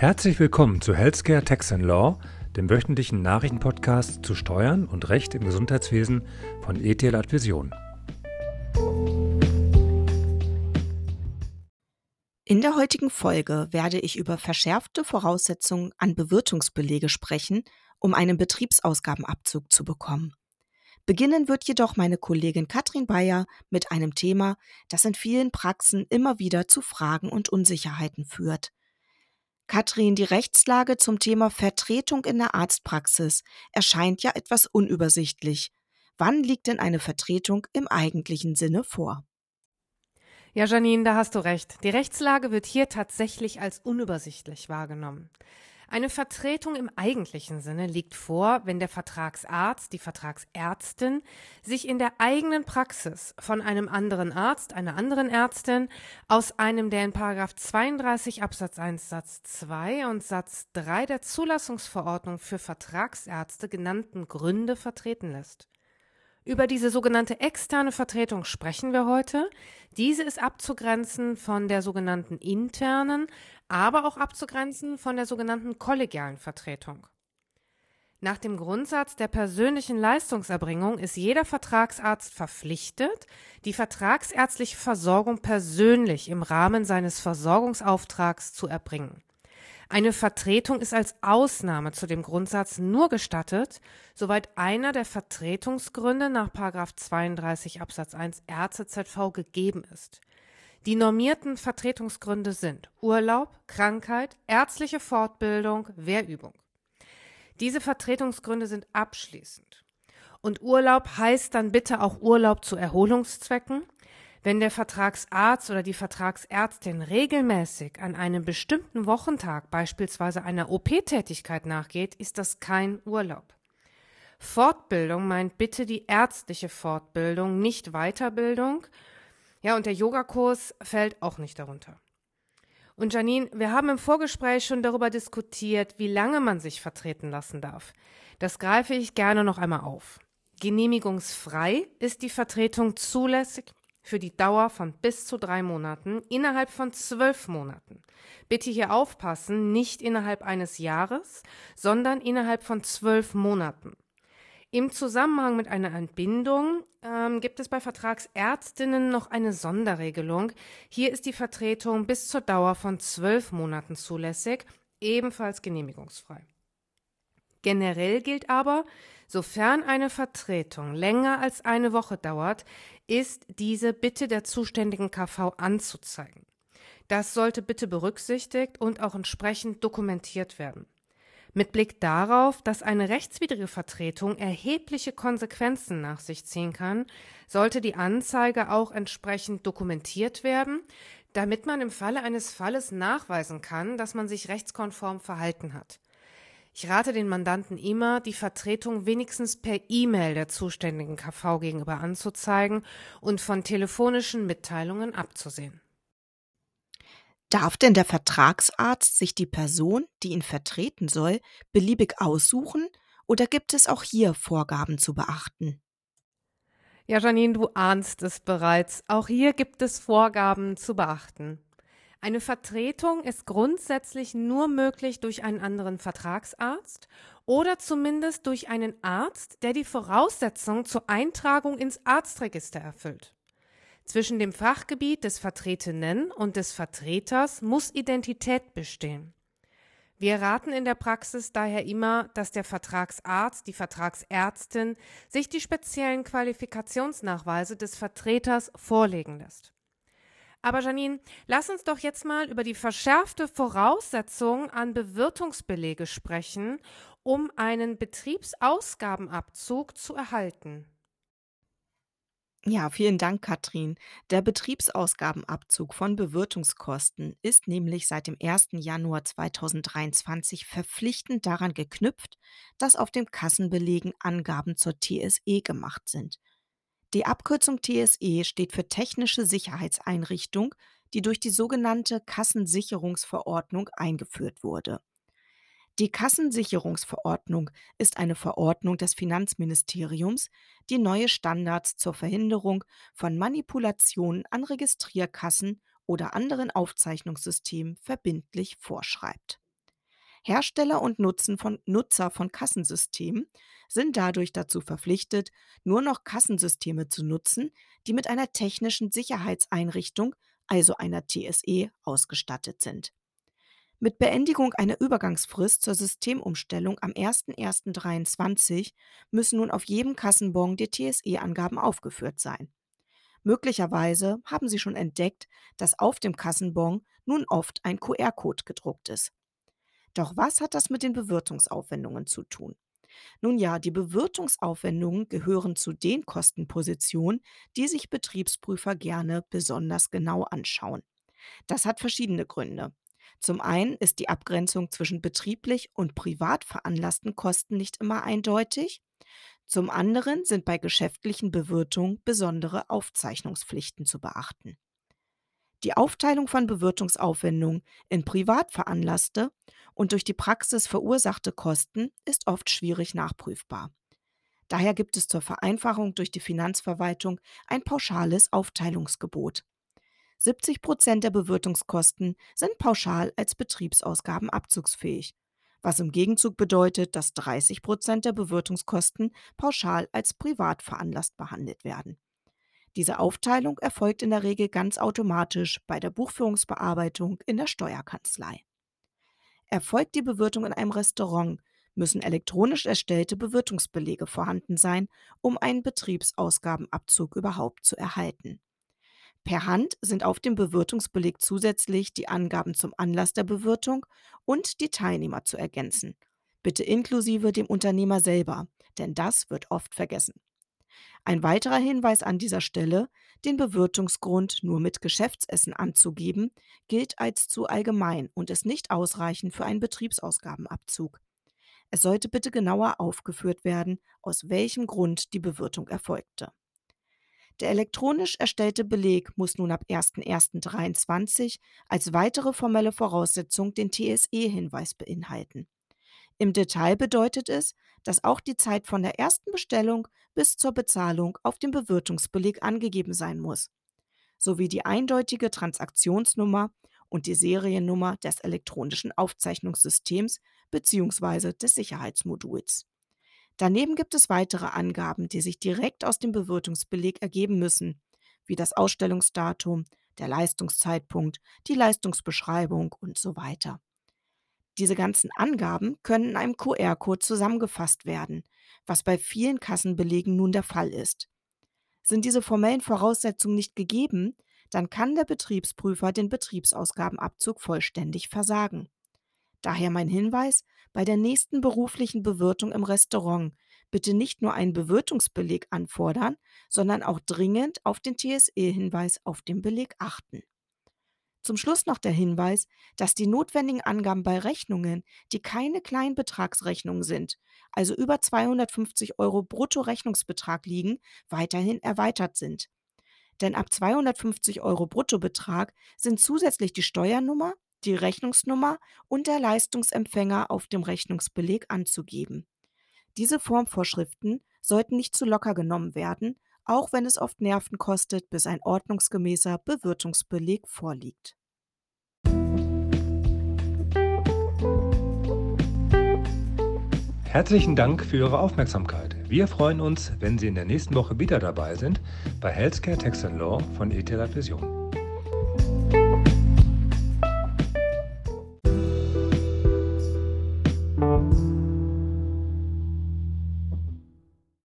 Herzlich willkommen zu Healthcare Tax and Law, dem wöchentlichen Nachrichtenpodcast zu Steuern und Recht im Gesundheitswesen von ETL Advision. In der heutigen Folge werde ich über verschärfte Voraussetzungen an Bewirtungsbelege sprechen, um einen Betriebsausgabenabzug zu bekommen. Beginnen wird jedoch meine Kollegin Katrin Bayer mit einem Thema, das in vielen Praxen immer wieder zu Fragen und Unsicherheiten führt. Katrin, die Rechtslage zum Thema Vertretung in der Arztpraxis erscheint ja etwas unübersichtlich. Wann liegt denn eine Vertretung im eigentlichen Sinne vor? Ja, Janine, da hast du recht. Die Rechtslage wird hier tatsächlich als unübersichtlich wahrgenommen. Eine Vertretung im eigentlichen Sinne liegt vor, wenn der Vertragsarzt, die Vertragsärztin sich in der eigenen Praxis von einem anderen Arzt, einer anderen Ärztin aus einem der in 32 Absatz 1 Satz 2 und Satz 3 der Zulassungsverordnung für Vertragsärzte genannten Gründe vertreten lässt. Über diese sogenannte externe Vertretung sprechen wir heute. Diese ist abzugrenzen von der sogenannten internen, aber auch abzugrenzen von der sogenannten kollegialen Vertretung. Nach dem Grundsatz der persönlichen Leistungserbringung ist jeder Vertragsarzt verpflichtet, die vertragsärztliche Versorgung persönlich im Rahmen seines Versorgungsauftrags zu erbringen. Eine Vertretung ist als Ausnahme zu dem Grundsatz nur gestattet, soweit einer der Vertretungsgründe nach 32 Absatz 1 RZZV gegeben ist. Die normierten Vertretungsgründe sind Urlaub, Krankheit, ärztliche Fortbildung, Wehrübung. Diese Vertretungsgründe sind abschließend. Und Urlaub heißt dann bitte auch Urlaub zu Erholungszwecken. Wenn der Vertragsarzt oder die Vertragsärztin regelmäßig an einem bestimmten Wochentag beispielsweise einer OP-Tätigkeit nachgeht, ist das kein Urlaub. Fortbildung meint bitte die ärztliche Fortbildung, nicht Weiterbildung ja, und der Yogakurs fällt auch nicht darunter. Und Janine, wir haben im Vorgespräch schon darüber diskutiert, wie lange man sich vertreten lassen darf. Das greife ich gerne noch einmal auf. Genehmigungsfrei ist die Vertretung zulässig für die Dauer von bis zu drei Monaten innerhalb von zwölf Monaten. Bitte hier aufpassen, nicht innerhalb eines Jahres, sondern innerhalb von zwölf Monaten. Im Zusammenhang mit einer Entbindung ähm, gibt es bei Vertragsärztinnen noch eine Sonderregelung. Hier ist die Vertretung bis zur Dauer von zwölf Monaten zulässig, ebenfalls genehmigungsfrei. Generell gilt aber, sofern eine Vertretung länger als eine Woche dauert, ist diese bitte der zuständigen KV anzuzeigen. Das sollte bitte berücksichtigt und auch entsprechend dokumentiert werden. Mit Blick darauf, dass eine rechtswidrige Vertretung erhebliche Konsequenzen nach sich ziehen kann, sollte die Anzeige auch entsprechend dokumentiert werden, damit man im Falle eines Falles nachweisen kann, dass man sich rechtskonform verhalten hat. Ich rate den Mandanten immer, die Vertretung wenigstens per E-Mail der zuständigen KV gegenüber anzuzeigen und von telefonischen Mitteilungen abzusehen. Darf denn der Vertragsarzt sich die Person, die ihn vertreten soll, beliebig aussuchen oder gibt es auch hier Vorgaben zu beachten? Ja, Janine, du ahnst es bereits. Auch hier gibt es Vorgaben zu beachten. Eine Vertretung ist grundsätzlich nur möglich durch einen anderen Vertragsarzt oder zumindest durch einen Arzt, der die Voraussetzungen zur Eintragung ins Arztregister erfüllt. Zwischen dem Fachgebiet des Vertretenen und des Vertreters muss Identität bestehen. Wir raten in der Praxis daher immer, dass der Vertragsarzt, die Vertragsärztin sich die speziellen Qualifikationsnachweise des Vertreters vorlegen lässt. Aber Janine, lass uns doch jetzt mal über die verschärfte Voraussetzung an Bewirtungsbelege sprechen, um einen Betriebsausgabenabzug zu erhalten. Ja, vielen Dank, Katrin. Der Betriebsausgabenabzug von Bewirtungskosten ist nämlich seit dem 1. Januar 2023 verpflichtend daran geknüpft, dass auf den Kassenbelegen Angaben zur TSE gemacht sind. Die Abkürzung TSE steht für Technische Sicherheitseinrichtung, die durch die sogenannte Kassensicherungsverordnung eingeführt wurde. Die Kassensicherungsverordnung ist eine Verordnung des Finanzministeriums, die neue Standards zur Verhinderung von Manipulationen an Registrierkassen oder anderen Aufzeichnungssystemen verbindlich vorschreibt. Hersteller und Nutzen von, Nutzer von Kassensystemen sind dadurch dazu verpflichtet, nur noch Kassensysteme zu nutzen, die mit einer technischen Sicherheitseinrichtung, also einer TSE, ausgestattet sind. Mit Beendigung einer Übergangsfrist zur Systemumstellung am 01.01.2023 müssen nun auf jedem Kassenbon die TSE-Angaben aufgeführt sein. Möglicherweise haben Sie schon entdeckt, dass auf dem Kassenbon nun oft ein QR-Code gedruckt ist. Doch was hat das mit den Bewirtungsaufwendungen zu tun? Nun ja, die Bewirtungsaufwendungen gehören zu den Kostenpositionen, die sich Betriebsprüfer gerne besonders genau anschauen. Das hat verschiedene Gründe. Zum einen ist die Abgrenzung zwischen betrieblich und privat veranlassten Kosten nicht immer eindeutig. Zum anderen sind bei geschäftlichen Bewirtungen besondere Aufzeichnungspflichten zu beachten. Die Aufteilung von Bewirtungsaufwendungen in privat veranlasste und durch die Praxis verursachte Kosten ist oft schwierig nachprüfbar. Daher gibt es zur Vereinfachung durch die Finanzverwaltung ein pauschales Aufteilungsgebot. 70 Prozent der Bewirtungskosten sind pauschal als Betriebsausgaben abzugsfähig, was im Gegenzug bedeutet, dass 30 Prozent der Bewirtungskosten pauschal als privat veranlasst behandelt werden. Diese Aufteilung erfolgt in der Regel ganz automatisch bei der Buchführungsbearbeitung in der Steuerkanzlei. Erfolgt die Bewirtung in einem Restaurant, müssen elektronisch erstellte Bewirtungsbelege vorhanden sein, um einen Betriebsausgabenabzug überhaupt zu erhalten. Per Hand sind auf dem Bewirtungsbeleg zusätzlich die Angaben zum Anlass der Bewirtung und die Teilnehmer zu ergänzen. Bitte inklusive dem Unternehmer selber, denn das wird oft vergessen. Ein weiterer Hinweis an dieser Stelle, den Bewirtungsgrund nur mit Geschäftsessen anzugeben, gilt als zu allgemein und ist nicht ausreichend für einen Betriebsausgabenabzug. Es sollte bitte genauer aufgeführt werden, aus welchem Grund die Bewirtung erfolgte. Der elektronisch erstellte Beleg muss nun ab 01.01.2023 als weitere formelle Voraussetzung den TSE-Hinweis beinhalten. Im Detail bedeutet es, dass auch die Zeit von der ersten Bestellung bis zur Bezahlung auf dem Bewirtungsbeleg angegeben sein muss, sowie die eindeutige Transaktionsnummer und die Seriennummer des elektronischen Aufzeichnungssystems bzw. des Sicherheitsmoduls. Daneben gibt es weitere Angaben, die sich direkt aus dem Bewirtungsbeleg ergeben müssen, wie das Ausstellungsdatum, der Leistungszeitpunkt, die Leistungsbeschreibung und so weiter. Diese ganzen Angaben können in einem QR-Code zusammengefasst werden, was bei vielen Kassenbelegen nun der Fall ist. Sind diese formellen Voraussetzungen nicht gegeben, dann kann der Betriebsprüfer den Betriebsausgabenabzug vollständig versagen. Daher mein Hinweis, bei der nächsten beruflichen Bewirtung im Restaurant bitte nicht nur einen Bewirtungsbeleg anfordern, sondern auch dringend auf den TSE-Hinweis auf dem Beleg achten. Zum Schluss noch der Hinweis, dass die notwendigen Angaben bei Rechnungen, die keine Kleinbetragsrechnungen sind, also über 250 Euro Bruttorechnungsbetrag liegen, weiterhin erweitert sind. Denn ab 250 Euro Bruttobetrag sind zusätzlich die Steuernummer, die Rechnungsnummer und der Leistungsempfänger auf dem Rechnungsbeleg anzugeben. Diese Formvorschriften sollten nicht zu locker genommen werden, auch wenn es oft Nerven kostet, bis ein ordnungsgemäßer Bewirtungsbeleg vorliegt. Herzlichen Dank für Ihre Aufmerksamkeit. Wir freuen uns, wenn Sie in der nächsten Woche wieder dabei sind bei Healthcare Tax Law von ETH Vision.